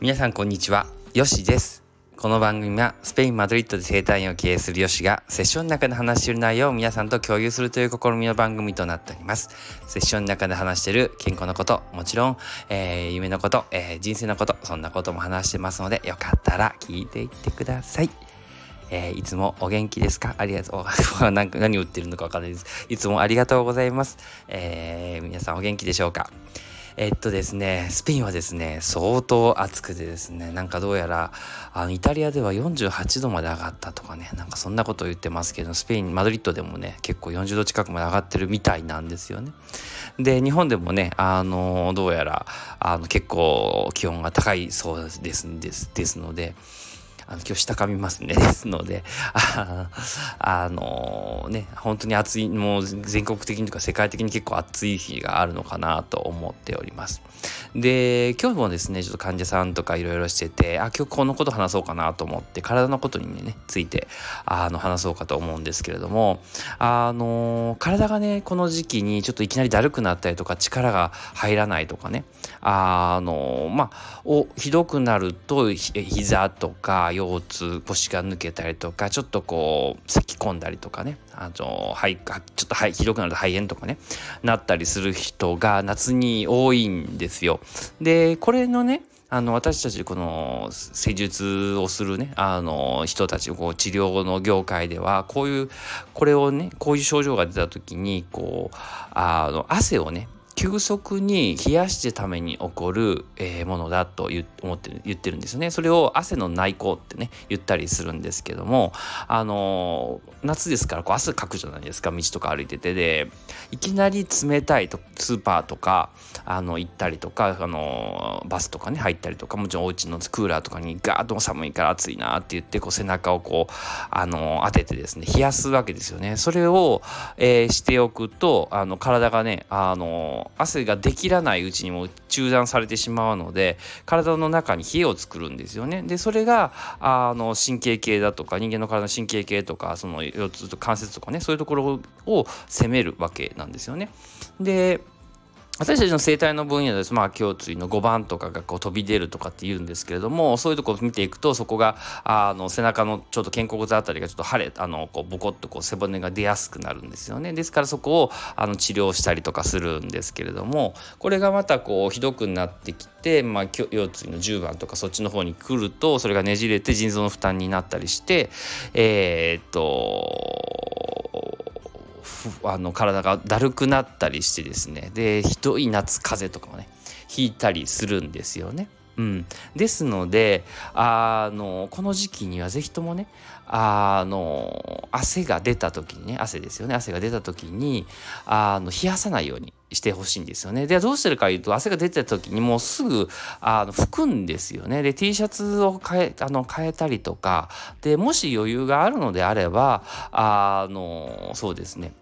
皆さんこんにちはよしですこの番組はスペイン・マドリッドで生態院を経営するヨシがセッションの中で話している内容を皆さんと共有するという試みの番組となっておりますセッションの中で話している健康のこともちろん、えー、夢のこと、えー、人生のことそんなことも話してますのでよかったら聞いていってくださいえー、いつもお元気ですか？ありがとう。何何を言ってるのかわからないです。いつもありがとうございます。えー、皆さんお元気でしょうか？えっとですね、スペインはですね、相当暑くてですね、なんかどうやら、あの、イタリアでは48度まで上がったとかね、なんかそんなことを言ってますけど、スペイン、マドリッドでもね、結構40度近くまで上がってるみたいなんですよね。で、日本でもね、あの、どうやら、あの、結構気温が高いそうです、です、ですので、あの今日下噛みますね。ですので、あ、のー、ね、本当に暑い、もう全国的にとか世界的に結構暑い日があるのかなと思っております。で、今日もですね、ちょっと患者さんとかいろいろしてて、あ、今日このこと話そうかなと思って、体のことにね、ついて、あの、話そうかと思うんですけれども、あの、体がね、この時期にちょっといきなりだるくなったりとか、力が入らないとかね、あの、まあ、お、ひどくなるとひ、膝とか、腰痛腰が抜けたりとかちょっとこう咳き込んだりとかねあの肺ちょっとひどくなると肺炎とかねなったりする人が夏に多いんですよ。でこれのねあの私たちこの施術をするねあの人たちこう治療の業界ではこういうこれをねこういう症状が出た時にこうあの汗をね急速に冷やしてために起こる、ものだと思って言ってるんですよね。それを汗の内向ってね言ったりするんですけどもあの、夏ですからこう汗かくじゃないですか道とか歩いててでいきなり冷たいとスーパーとかあの行ったりとかあの、バスとかね入ったりとかもちろんお家のクーラーとかにガーッと寒いから暑いなって言ってこう背中をこうあの当ててですね冷やすわけですよね。それを、えしておくとあの体がねあの汗ができらないうちにも中断されてしまうので体の中に冷えを作るんですよね。でそれがあの神経系だとか人間の体の神経系とかその腰痛と関節とかねそういうところを責めるわけなんですよね。で私たちの生態の分野です、まあ、胸椎の5番とかがこう飛び出るとかって言うんですけれどもそういうところを見ていくとそこがあの背中のちょっと肩甲骨あたりがちょっと腫れあのこうボコッとこう背骨が出やすくなるんですよね。ですからそこをあの治療したりとかするんですけれどもこれがまたこうひどくなってきて、まあ、腰椎の10番とかそっちの方に来るとそれがねじれて腎臓の負担になったりしてえー、っとあの体がだるくなったりしてですねでひどい夏風邪とかもね引いたりするんですよね。うん、ですのであのこの時期には是非ともねあの汗が出た時にね汗ですよね汗が出た時にあの冷やさないようにしてほしいんですよね。でどうしてるかいうと汗が出た時にもうすぐあの拭くんですよね。で T シャツを変えあの変えたりとかでもし余裕があるのであればあのそうですね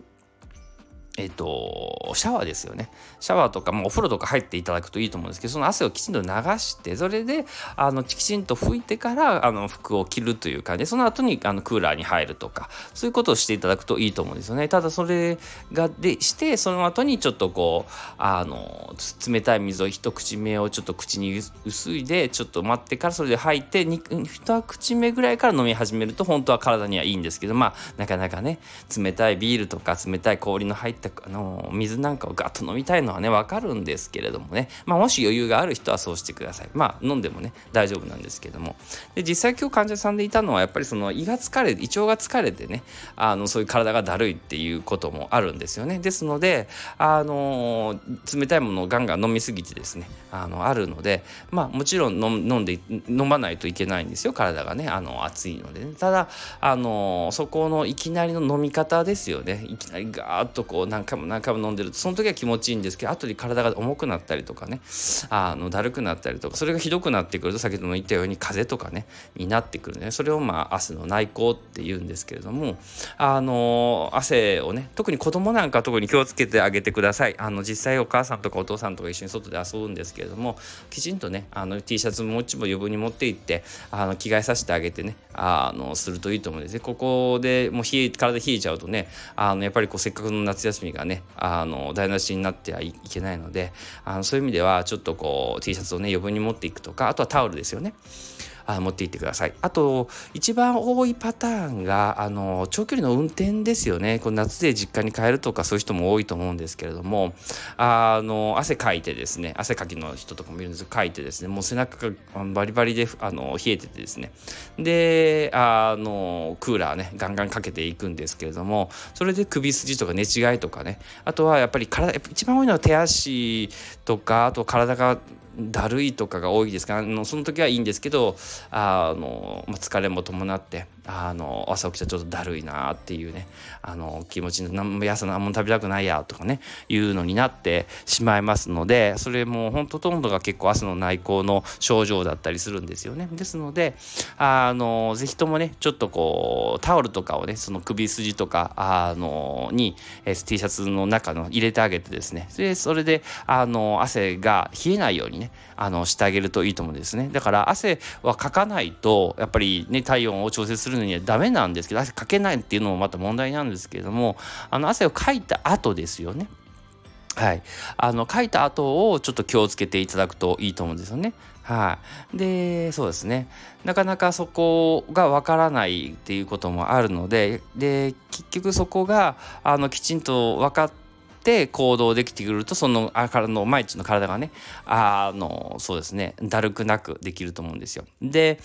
えっ、と、シャワーですよね。シャワーとか、もお風呂とか入っていただくといいと思うんですけど、その汗をきちんと流して、それで、あの、きちんと拭いてから、あの、服を着るという感じで、その後に、あの、クーラーに入るとか、そういうことをしていただくといいと思うんですよね。ただ、それが、で、して、その後にちょっとこう、あの、冷たい水を一口目をちょっと口に薄いで、ちょっと待ってから、それで吐いて、二口目ぐらいから飲み始めると、本当は体にはいいんですけど、まあ、なかなかね、冷たいビールとか、冷たい氷の入ったったあの水なんかをガッと飲みたいのはね分かるんですけれどもね、まあ、もし余裕がある人はそうしてください。まあ飲んでもね大丈夫なんですけども。で実際今日患者さんでいたのはやっぱりその胃が疲れ胃腸が疲れてねあのそういう体がだるいっていうこともあるんですよね。ですのであの冷たいものをガンガン飲みすぎてですねあのあるのでまあもちろん飲んで飲まないといけないんですよ。体がねあの暑いので、ね、ただあのそこのいきなりの飲み方ですよね。いきなりガーッとこうね何回も何回も飲んでるとその時は気持ちいいんですけど後で体が重くなったりとかねあのだるくなったりとかそれがひどくなってくると先ほども言ったように風邪とかねになってくるねそれをまあ汗の内向って言うんですけれどもあの汗をね特に子供なんか特に気をつけてあげてください。あの実際お母さんとかお父さんとか一緒に外で遊ぶんですけれどもきちんとねあの T シャツもうちも余分に持って行ってあの着替えさせてあげてねあのするといいと思うんですね。ここでもう冷え体冷えちゃうとねあのやっぱりこうせっかくの夏休みみがねあの台無しになってはいけないのであのそういう意味ではちょっとこう T シャツをね余分に持っていくとかあとはタオルですよね。あ持っていってください。あと一番多いパターンがあの長距離の運転ですよね。この夏で実家に帰るとかそういう人も多いと思うんですけれどもあの汗かいてですね汗かきの人とかもいるんですかいてですねもう背中がバリバリであの冷えててですねであのクーラーねガンガンかけていくんですけれどもそれで首筋とか寝違いとかねあとはやっぱり体一番多いのは手足とかあと体がだるいとかが多いですか？らあのその時はいいんですけどあの、まあ、疲れも伴ってあの朝起きたらちょっとだるいなっていうねあの気持ちに何も朝何も食べたくないやとかねいうのになってしまいますのでそれもほんとほとんどが結構朝の内向の症状だったりするんですよね。ですのであのぜひともねちょっとこうタオルとかをねその首筋とかあのに T シャツの中の入れてあげてですねでそれであの汗が冷えないようにねあのしてあげるといいと思うんですね。だから汗はかかないとやっぱりね体温を調整するるのにはダメなんですけど汗かけないっていうのもまた問題なんですけれどもあの汗をかいた後ですよね。はい、あの書いた後をちょっと気をつけていただくといいと思うんですよね。はい、でそうですねなかなかそこがわからないっていうこともあるのでで結局そこがあのきちんと分かってって行動できてくるとそのあからの毎日の体がねあのそうですねだるくなくできると思うんですよ。で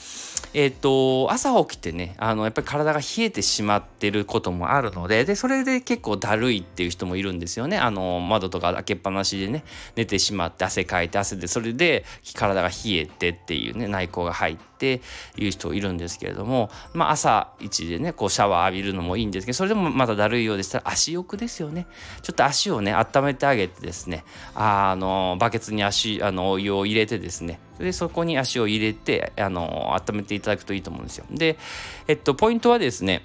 えっ、ー、と朝起きてねあのやっぱり体が冷えてしまってることもあるのででそれで結構だるいっていう人もいるんですよね。あの窓とか開けっぱなしでね寝てしまって汗かいて汗でそれで体が冷えてっていうね内向が入ってていう人いるんですけれども、まあ、朝一でねこうシャワー浴びるのもいいんですけどそれでもまだだるいようでしたら足浴ですよね。ちょっと足をね温めてあげてですねあのバケツに足あのお湯を入れてですねでそこに足を入れてあの温めていただくといいと思うんですよ。で、えっと、ポイントはですね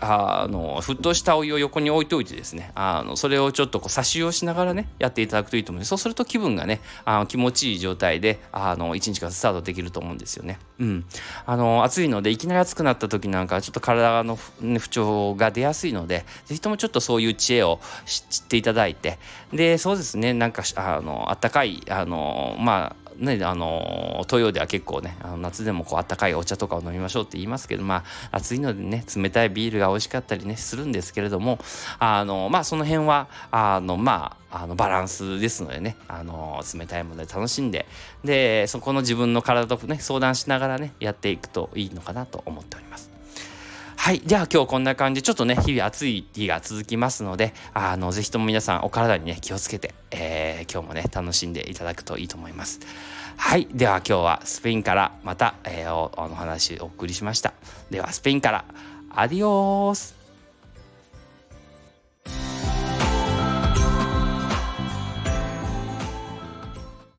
あの沸騰したお湯を横に置いておいてですね。あのそれをちょっとこう差しをしながらねやっていただくといいと思うんでそうすると気分がねあの気持ちいい状態であの一日がスタートできると思うんですよね。うん、あの暑いのでいきなり暑くなった時なんかちょっと体の不調が出やすいので是非ともちょっとそういう知恵を知っていただいて。でそうですねなんかあのあったかいあのまあね、あの東洋では結構ねあの夏でもこうあったかいお茶とかを飲みましょうって言いますけどまあ暑いのでね冷たいビールが美味しかったりねするんですけれどもあのまあその辺はあのまああのバランスですのでねあの冷たいもので楽しんででそこの自分の体とね相談しながらねやっていくといいのかなと思っております。はい。じゃあ今日こんな感じ、ちょっとね、日々暑い日が続きますので、あの、ぜひとも皆さんお体にね、気をつけて、えー、今日もね、楽しんでいただくといいと思います。はい。では今日はスペインからまた、えー、おお話お送りしました。ではスペインから、アディオース